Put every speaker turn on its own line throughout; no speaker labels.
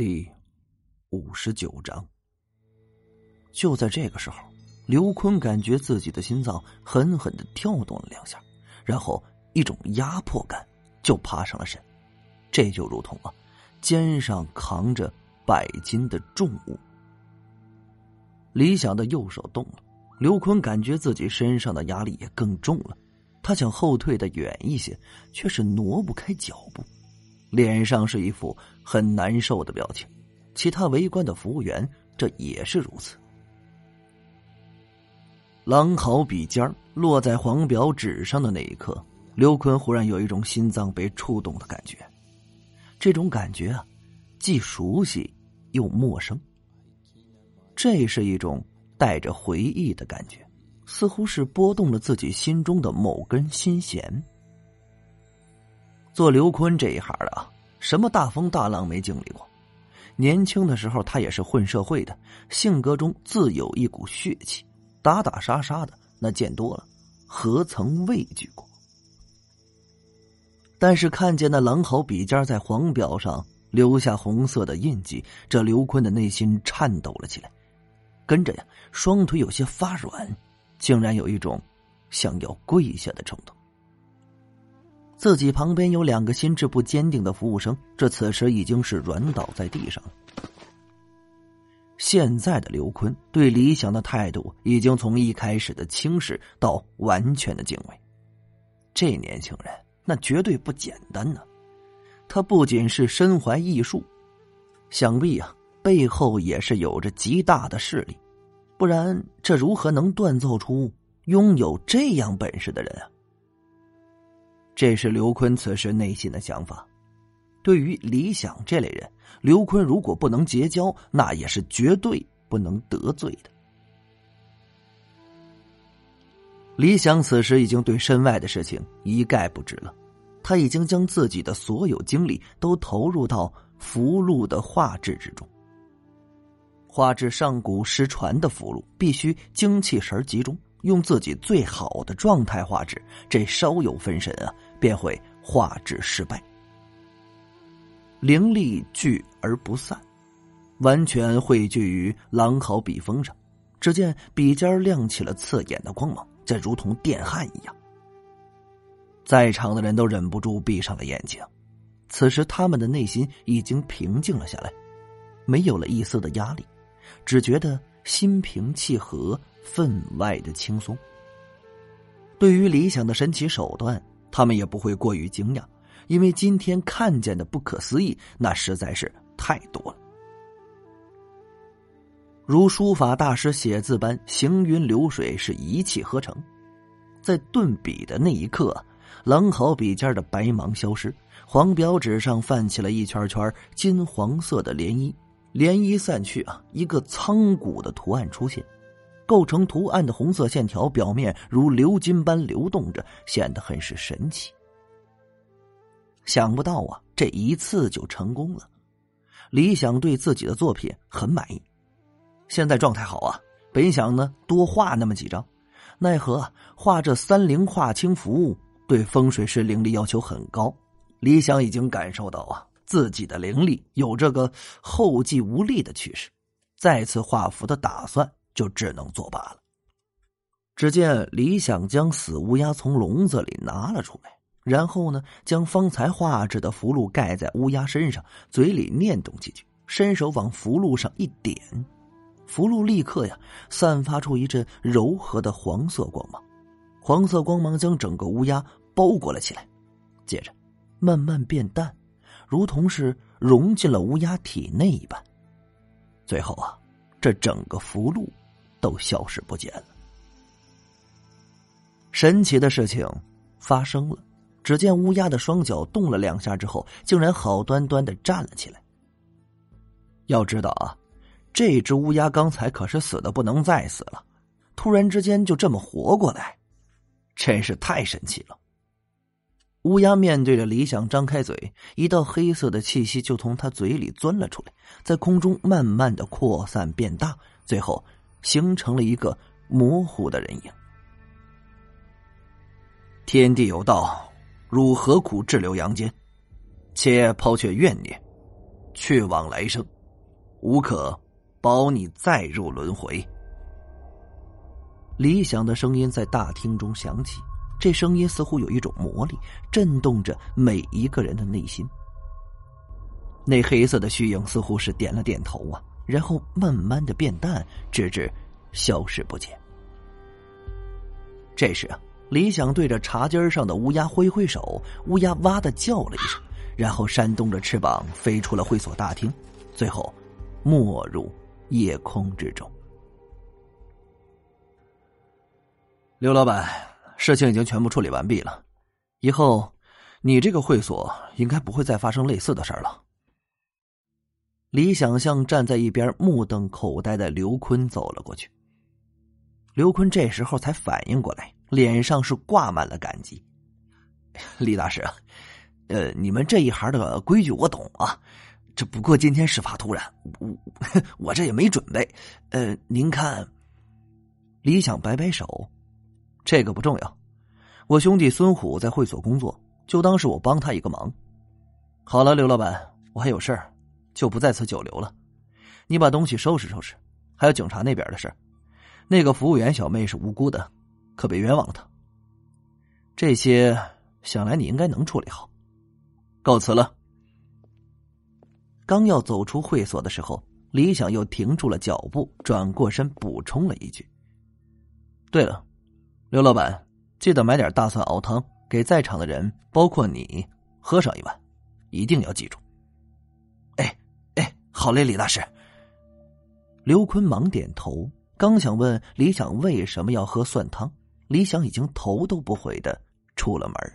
第五十九章。就在这个时候，刘坤感觉自己的心脏狠狠的跳动了两下，然后一种压迫感就爬上了身，这就如同啊，肩上扛着百斤的重物。李想的右手动了，刘坤感觉自己身上的压力也更重了，他想后退的远一些，却是挪不开脚步。脸上是一副很难受的表情，其他围观的服务员这也是如此。狼毫笔尖落在黄表纸上的那一刻，刘坤忽然有一种心脏被触动的感觉，这种感觉啊，既熟悉又陌生。这是一种带着回忆的感觉，似乎是拨动了自己心中的某根心弦。做刘坤这一行的啊，什么大风大浪没经历过？年轻的时候他也是混社会的，性格中自有一股血气，打打杀杀的那见多了，何曾畏惧过？但是看见那狼毫笔尖在黄表上留下红色的印记，这刘坤的内心颤抖了起来，跟着呀，双腿有些发软，竟然有一种想要跪下的冲动。自己旁边有两个心智不坚定的服务生，这此时已经是软倒在地上。现在的刘坤对李想的态度，已经从一开始的轻视到完全的敬畏。这年轻人那绝对不简单呢，他不仅是身怀异术，想必啊背后也是有着极大的势力，不然这如何能锻造出拥有这样本事的人啊？这是刘坤此时内心的想法。对于李想这类人，刘坤如果不能结交，那也是绝对不能得罪的。李想此时已经对身外的事情一概不知了，他已经将自己的所有精力都投入到符箓的画制之中。画制上古失传的符箓，必须精气神集中。用自己最好的状态画质，这稍有分神啊，便会画质失败。灵力聚而不散，完全汇聚于狼毫笔锋上。只见笔尖亮起了刺眼的光芒，这如同电焊一样。在场的人都忍不住闭上了眼睛。此时，他们的内心已经平静了下来，没有了一丝的压力，只觉得心平气和。分外的轻松。对于理想的神奇手段，他们也不会过于惊讶，因为今天看见的不可思议，那实在是太多了。如书法大师写字般行云流水，是一气呵成。在顿笔的那一刻，狼毫笔尖的白芒消失，黄表纸上泛起了一圈圈金黄色的涟漪，涟漪散去啊，一个苍古的图案出现。构成图案的红色线条表面如流金般流动着，显得很是神奇。想不到啊，这一次就成功了。李想对自己的作品很满意，现在状态好啊。本想呢多画那么几张，奈何画这三灵化清符对风水师灵力要求很高。李想已经感受到啊，自己的灵力有这个后继无力的趋势，再次画符的打算。就只能作罢了。只见李想将死乌鸦从笼子里拿了出来，然后呢，将方才画制的符箓盖在乌鸦身上，嘴里念动几句，伸手往符箓上一点，符箓立刻呀散发出一阵柔和的黄色光芒，黄色光芒将整个乌鸦包裹了起来，接着慢慢变淡，如同是融进了乌鸦体内一般，最后啊，这整个符箓。都消失不见了。神奇的事情发生了，只见乌鸦的双脚动了两下之后，竟然好端端的站了起来。要知道啊，这只乌鸦刚才可是死的不能再死了，突然之间就这么活过来，真是太神奇了。乌鸦面对着理想，张开嘴，一道黑色的气息就从他嘴里钻了出来，在空中慢慢的扩散变大，最后。形成了一个模糊的人影。天地有道，汝何苦滞留阳间？且抛却怨念，去往来生，无可保你再入轮回。理想的声音在大厅中响起，这声音似乎有一种魔力，震动着每一个人的内心。那黑色的虚影似乎是点了点头啊，然后慢慢的变淡，直至消失不见。这时啊，李想对着茶几上的乌鸦挥挥手，乌鸦哇的叫了一声，然后扇动着翅膀飞出了会所大厅，最后没入夜空之中。刘老板，事情已经全部处理完毕了，以后你这个会所应该不会再发生类似的事儿了。李想向站在一边目瞪口呆的刘坤走了过去。刘坤这时候才反应过来，脸上是挂满了感激。李大师，呃，你们这一行的规矩我懂啊，这不过今天事发突然，我 我这也没准备。呃，您看，李想摆摆手。这个不重要，我兄弟孙虎在会所工作，就当是我帮他一个忙。好了，刘老板，我还有事儿，就不在此久留了。你把东西收拾收拾，还有警察那边的事那个服务员小妹是无辜的，可别冤枉了她。这些想来你应该能处理好。告辞了。刚要走出会所的时候，李想又停住了脚步，转过身补充了一句：“对了。”刘老板，记得买点大蒜熬汤，给在场的人，包括你，喝上一碗，一定要记住。好嘞，李大师。刘坤忙点头，刚想问李想为什么要喝蒜汤，李想已经头都不回的出了门。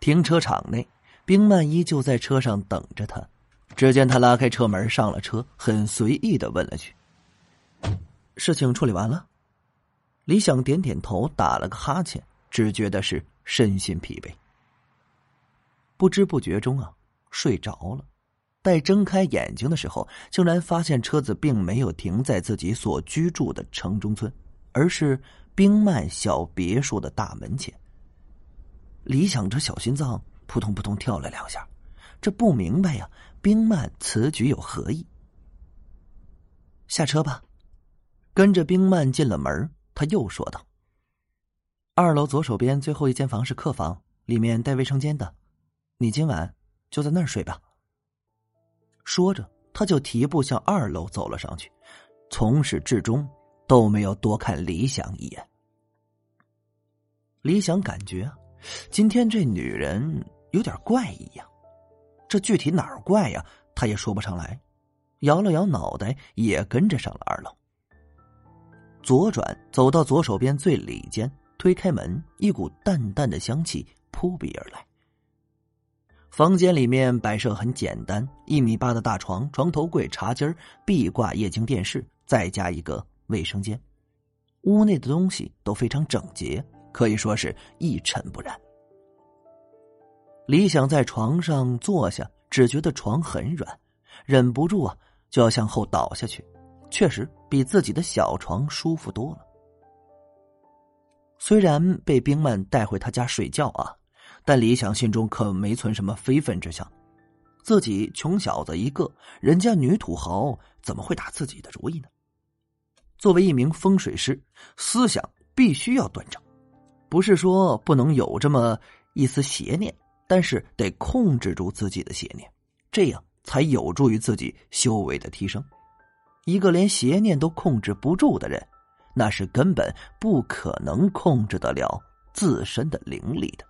停车场内，冰曼依旧在车上等着他。只见他拉开车门上了车，很随意的问了句：“事情处理完了？”李想点点头，打了个哈欠，只觉得是身心疲惫。不知不觉中啊，睡着了。待睁开眼睛的时候，竟然发现车子并没有停在自己所居住的城中村，而是冰曼小别墅的大门前。李想这小心脏扑通扑通跳了两下，这不明白呀，冰曼此举有何意？下车吧，跟着冰曼进了门。他又说道：“二楼左手边最后一间房是客房，里面带卫生间的，你今晚就在那儿睡吧。”说着，他就提步向二楼走了上去，从始至终都没有多看李想一眼。李想感觉今天这女人有点怪异呀，这具体哪儿怪呀？他也说不上来，摇了摇脑袋，也跟着上了二楼。左转，走到左手边最里间，推开门，一股淡淡的香气扑鼻而来。房间里面摆设很简单，一米八的大床、床头柜、茶几儿壁挂液晶电视，再加一个卫生间。屋内的东西都非常整洁，可以说是一尘不染。李想在床上坐下，只觉得床很软，忍不住啊就要向后倒下去。确实比自己的小床舒服多了。虽然被冰曼带回他家睡觉啊，但李想心中可没存什么非分之想。自己穷小子一个，人家女土豪怎么会打自己的主意呢？作为一名风水师，思想必须要端正，不是说不能有这么一丝邪念，但是得控制住自己的邪念，这样才有助于自己修为的提升。一个连邪念都控制不住的人，那是根本不可能控制得了自身的灵力的。